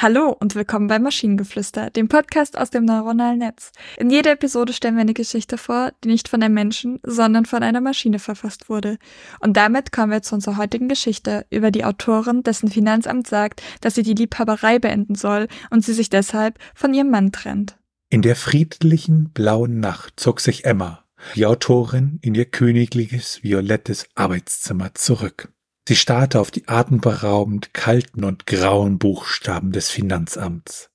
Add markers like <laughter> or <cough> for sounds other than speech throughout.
Hallo und willkommen bei Maschinengeflüster, dem Podcast aus dem neuronalen Netz. In jeder Episode stellen wir eine Geschichte vor, die nicht von einem Menschen, sondern von einer Maschine verfasst wurde. Und damit kommen wir zu unserer heutigen Geschichte über die Autorin, dessen Finanzamt sagt, dass sie die Liebhaberei beenden soll und sie sich deshalb von ihrem Mann trennt. In der friedlichen blauen Nacht zog sich Emma, die Autorin, in ihr königliches violettes Arbeitszimmer zurück. Sie starrte auf die atemberaubend kalten und grauen Buchstaben des Finanzamts,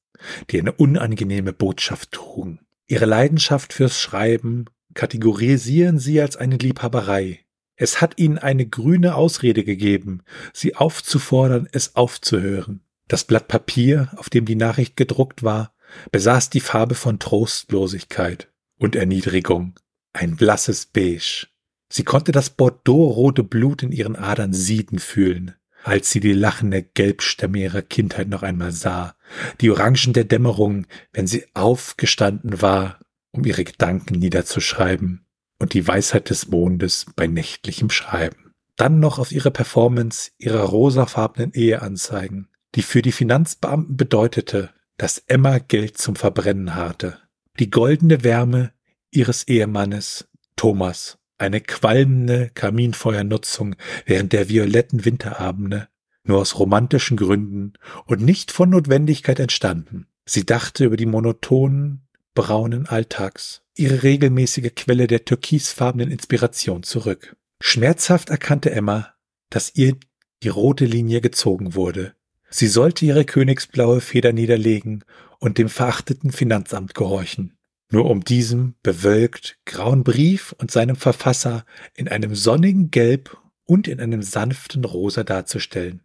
die eine unangenehme Botschaft trugen. Ihre Leidenschaft fürs Schreiben kategorisieren sie als eine Liebhaberei. Es hat ihnen eine grüne Ausrede gegeben, sie aufzufordern, es aufzuhören. Das Blatt Papier, auf dem die Nachricht gedruckt war, besaß die Farbe von Trostlosigkeit und Erniedrigung, ein blasses Beige. Sie konnte das bordeauxrote Blut in ihren Adern sieden fühlen, als sie die lachende Gelbstämme ihrer Kindheit noch einmal sah, die Orangen der Dämmerung, wenn sie aufgestanden war, um ihre Gedanken niederzuschreiben, und die Weisheit des Mondes bei nächtlichem Schreiben. Dann noch auf ihre Performance ihrer rosafarbenen Eheanzeigen, die für die Finanzbeamten bedeutete, dass Emma Geld zum Verbrennen harrte. Die goldene Wärme ihres Ehemannes, Thomas, eine qualmende Kaminfeuernutzung während der violetten Winterabende, nur aus romantischen Gründen und nicht von Notwendigkeit entstanden. Sie dachte über die monotonen, braunen Alltags, ihre regelmäßige Quelle der türkisfarbenen Inspiration zurück. Schmerzhaft erkannte Emma, dass ihr die rote Linie gezogen wurde. Sie sollte ihre königsblaue Feder niederlegen und dem verachteten Finanzamt gehorchen nur um diesem bewölkt grauen Brief und seinem Verfasser in einem sonnigen Gelb und in einem sanften Rosa darzustellen.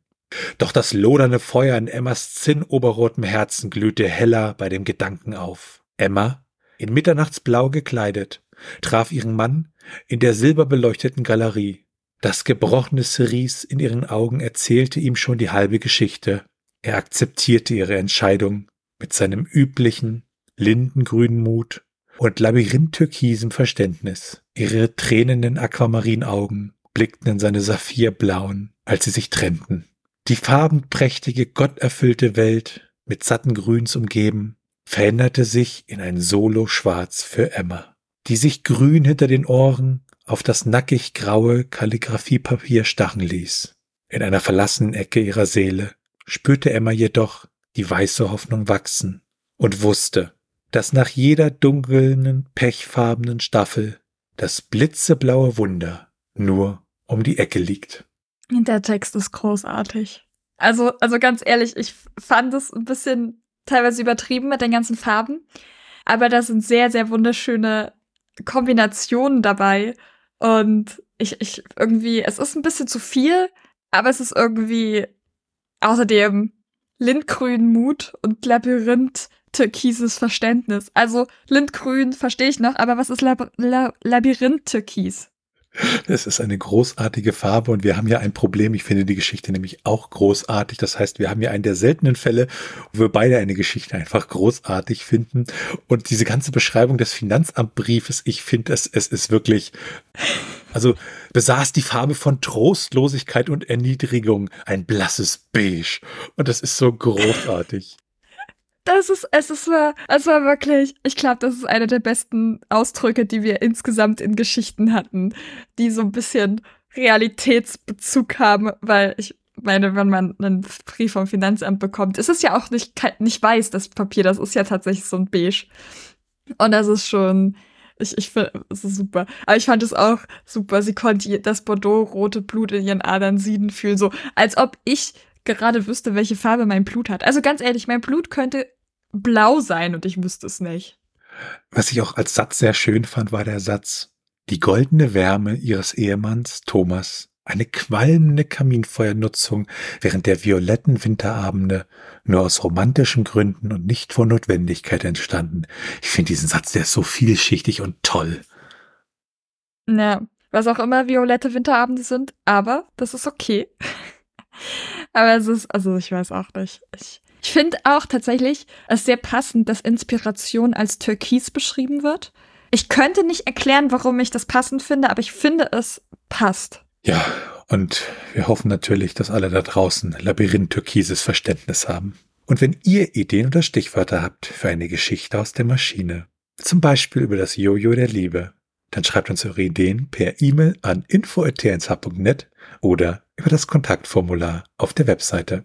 Doch das lodernde Feuer in Emmas zinnoberrotem Herzen glühte heller bei dem Gedanken auf. Emma, in Mitternachtsblau gekleidet, traf ihren Mann in der silberbeleuchteten Galerie. Das gebrochene Cerise in ihren Augen erzählte ihm schon die halbe Geschichte. Er akzeptierte ihre Entscheidung mit seinem üblichen, lindengrünen Mut und labyrinth-türkisem Verständnis. Ihre tränenden Aquamarinaugen blickten in seine saphirblauen, als sie sich trennten. Die farbenprächtige, gotterfüllte Welt, mit satten Grüns umgeben, veränderte sich in ein Solo-Schwarz für Emma, die sich grün hinter den Ohren auf das nackig graue Kalligraphiepapier stachen ließ. In einer verlassenen Ecke ihrer Seele spürte Emma jedoch die weiße Hoffnung wachsen und wusste, dass nach jeder dunklen, pechfarbenen Staffel das blitzeblaue Wunder nur um die Ecke liegt. Der Text ist großartig. Also, also ganz ehrlich, ich fand es ein bisschen teilweise übertrieben mit den ganzen Farben, aber da sind sehr, sehr wunderschöne Kombinationen dabei und ich, ich irgendwie, es ist ein bisschen zu viel, aber es ist irgendwie außerdem Lindgrün Mut und Labyrinth türkises Verständnis. Also Lindgrün verstehe ich noch, aber was ist Lab La Labyrinth-Türkis? Das ist eine großartige Farbe und wir haben ja ein Problem. Ich finde die Geschichte nämlich auch großartig. Das heißt, wir haben ja einen der seltenen Fälle, wo wir beide eine Geschichte einfach großartig finden. Und diese ganze Beschreibung des Finanzamtbriefes, ich finde es, es ist wirklich, also besaß die Farbe von Trostlosigkeit und Erniedrigung, ein blasses Beige. Und das ist so großartig. Das ist, es ist, es war wirklich, ich glaube, das ist einer der besten Ausdrücke, die wir insgesamt in Geschichten hatten, die so ein bisschen Realitätsbezug haben, weil ich meine, wenn man einen Brief vom Finanzamt bekommt, ist es ja auch nicht, nicht weiß, das Papier, das ist ja tatsächlich so ein Beige. Und das ist schon, ich, ich finde, es ist super. Aber ich fand es auch super. Sie konnte das Bordeaux-rote Blut in ihren Adern sieden fühlen, so als ob ich gerade wüsste, welche Farbe mein Blut hat. Also ganz ehrlich, mein Blut könnte blau sein und ich wüsste es nicht. Was ich auch als Satz sehr schön fand, war der Satz, die goldene Wärme ihres Ehemanns Thomas, eine qualmende Kaminfeuernutzung während der violetten Winterabende, nur aus romantischen Gründen und nicht vor Notwendigkeit entstanden. Ich finde diesen Satz, der ist so vielschichtig und toll. Na, was auch immer violette Winterabende sind, aber das ist okay. <laughs> aber es ist, also ich weiß auch nicht. Ich, ich finde auch tatsächlich es sehr passend, dass Inspiration als türkis beschrieben wird. Ich könnte nicht erklären, warum ich das passend finde, aber ich finde, es passt. Ja, und wir hoffen natürlich, dass alle da draußen labyrinth-türkises Verständnis haben. Und wenn ihr Ideen oder Stichwörter habt für eine Geschichte aus der Maschine, zum Beispiel über das Jojo der Liebe, dann schreibt uns eure Ideen per E-Mail an info.tnsh.net oder über das Kontaktformular auf der Webseite.